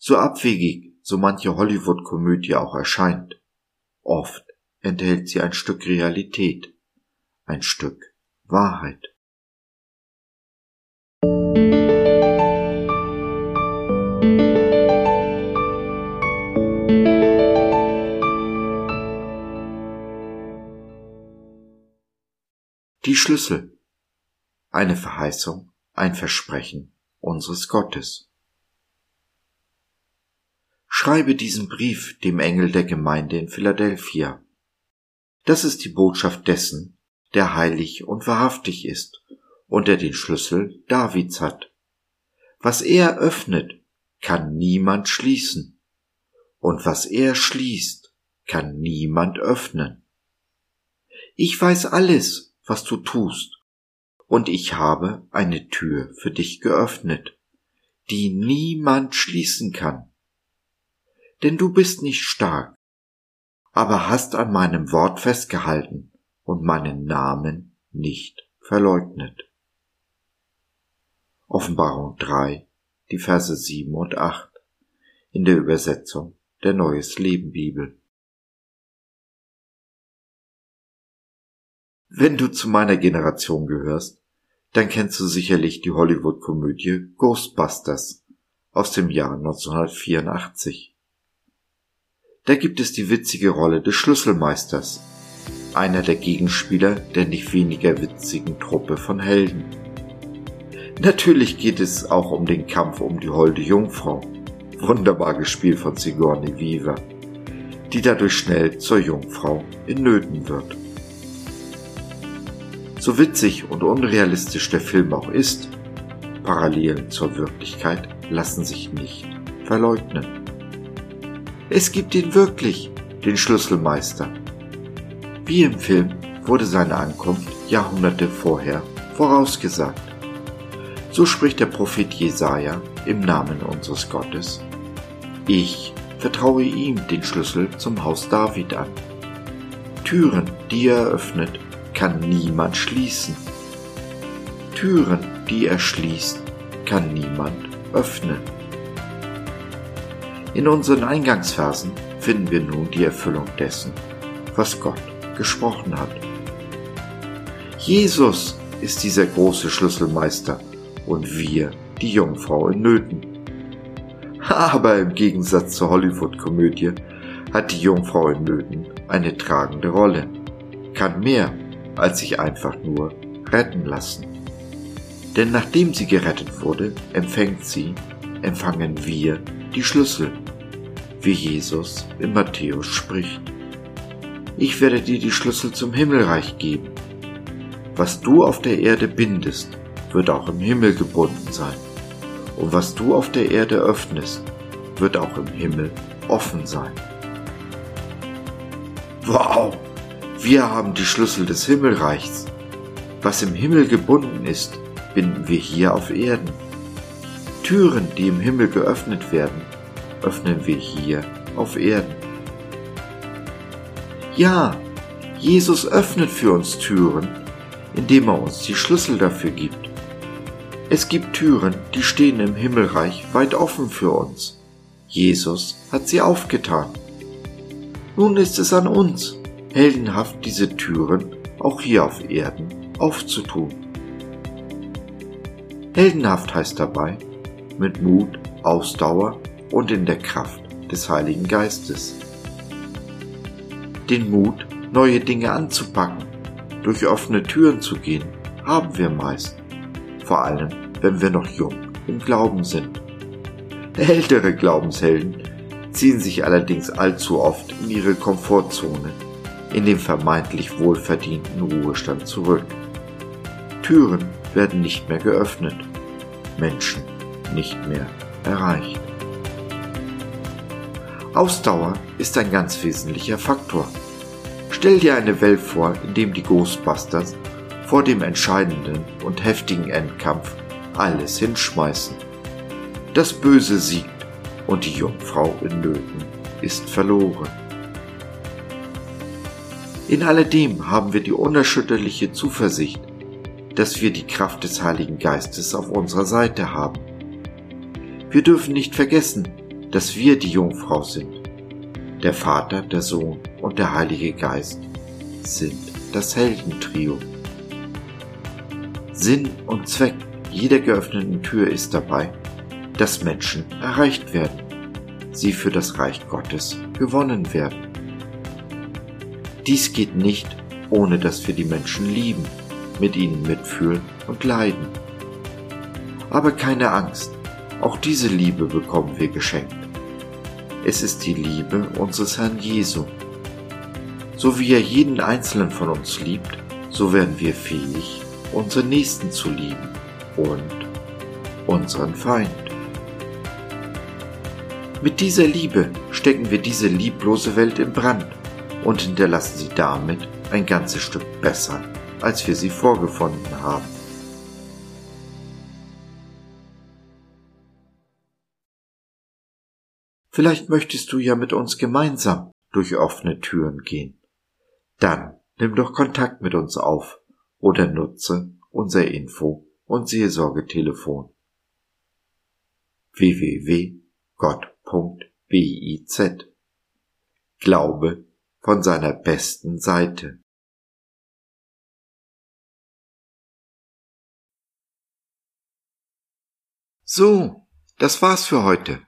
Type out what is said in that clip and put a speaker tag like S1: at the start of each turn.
S1: So abwegig so manche Hollywood-Komödie auch erscheint, oft enthält sie ein Stück Realität, ein Stück Wahrheit. Die Schlüssel. Eine Verheißung, ein Versprechen unseres Gottes. Schreibe diesen Brief dem Engel der Gemeinde in Philadelphia. Das ist die Botschaft dessen, der heilig und wahrhaftig ist und der den Schlüssel Davids hat. Was er öffnet, kann niemand schließen, und was er schließt, kann niemand öffnen. Ich weiß alles, was du tust, und ich habe eine Tür für dich geöffnet, die niemand schließen kann denn du bist nicht stark, aber hast an meinem Wort festgehalten und meinen Namen nicht verleugnet. Offenbarung 3, die Verse 7 und 8 in der Übersetzung der Neues Leben Bibel. Wenn du zu meiner Generation gehörst, dann kennst du sicherlich die Hollywood-Komödie Ghostbusters aus dem Jahr 1984. Da gibt es die witzige Rolle des Schlüsselmeisters, einer der Gegenspieler der nicht weniger witzigen Truppe von Helden. Natürlich geht es auch um den Kampf um die holde Jungfrau, wunderbar gespielt von Sigourney Weaver, die dadurch schnell zur Jungfrau in Nöten wird. So witzig und unrealistisch der Film auch ist, Parallelen zur Wirklichkeit lassen sich nicht verleugnen. Es gibt ihn wirklich, den Schlüsselmeister. Wie im Film wurde seine Ankunft Jahrhunderte vorher vorausgesagt. So spricht der Prophet Jesaja im Namen unseres Gottes. Ich vertraue ihm den Schlüssel zum Haus David an. Türen, die er öffnet, kann niemand schließen. Türen, die er schließt, kann niemand öffnen. In unseren Eingangsversen finden wir nun die Erfüllung dessen, was Gott gesprochen hat. Jesus ist dieser große Schlüsselmeister und wir die Jungfrau in Nöten. Aber im Gegensatz zur Hollywood-Komödie hat die Jungfrau in Nöten eine tragende Rolle, kann mehr als sich einfach nur retten lassen. Denn nachdem sie gerettet wurde, empfängt sie, empfangen wir die Schlüssel, wie Jesus in Matthäus spricht. Ich werde dir die Schlüssel zum Himmelreich geben. Was du auf der Erde bindest, wird auch im Himmel gebunden sein. Und was du auf der Erde öffnest, wird auch im Himmel offen sein. Wow! Wir haben die Schlüssel des Himmelreichs. Was im Himmel gebunden ist, binden wir hier auf Erden. Türen, die im Himmel geöffnet werden, öffnen wir hier auf Erden. Ja, Jesus öffnet für uns Türen, indem er uns die Schlüssel dafür gibt. Es gibt Türen, die stehen im Himmelreich weit offen für uns. Jesus hat sie aufgetan. Nun ist es an uns, heldenhaft diese Türen auch hier auf Erden aufzutun. Heldenhaft heißt dabei, mit Mut, Ausdauer und in der Kraft des Heiligen Geistes. Den Mut, neue Dinge anzupacken, durch offene Türen zu gehen, haben wir meist, vor allem wenn wir noch jung im Glauben sind. Ältere Glaubenshelden ziehen sich allerdings allzu oft in ihre Komfortzone, in den vermeintlich wohlverdienten Ruhestand zurück. Türen werden nicht mehr geöffnet, Menschen nicht mehr erreicht. Ausdauer ist ein ganz wesentlicher Faktor. Stell dir eine Welt vor, in dem die Ghostbusters vor dem entscheidenden und heftigen Endkampf alles hinschmeißen. Das Böse siegt und die Jungfrau in Nöten ist verloren. In alledem haben wir die unerschütterliche Zuversicht, dass wir die Kraft des Heiligen Geistes auf unserer Seite haben. Wir dürfen nicht vergessen, dass wir die Jungfrau sind. Der Vater, der Sohn und der Heilige Geist sind das Heldentrio. Sinn und Zweck jeder geöffneten Tür ist dabei, dass Menschen erreicht werden, sie für das Reich Gottes gewonnen werden. Dies geht nicht, ohne dass wir die Menschen lieben, mit ihnen mitfühlen und leiden. Aber keine Angst, auch diese Liebe bekommen wir geschenkt. Es ist die Liebe unseres Herrn Jesu. So wie er jeden einzelnen von uns liebt, so werden wir fähig, unseren Nächsten zu lieben und unseren Feind. Mit dieser Liebe stecken wir diese lieblose Welt in Brand und hinterlassen sie damit ein ganzes Stück besser, als wir sie vorgefunden haben. Vielleicht möchtest du ja mit uns gemeinsam durch offene Türen gehen. Dann nimm doch Kontakt mit uns auf oder nutze unser Info- und Seelsorgetelefon www.gott.biz Glaube von seiner besten Seite. So, das war's für heute.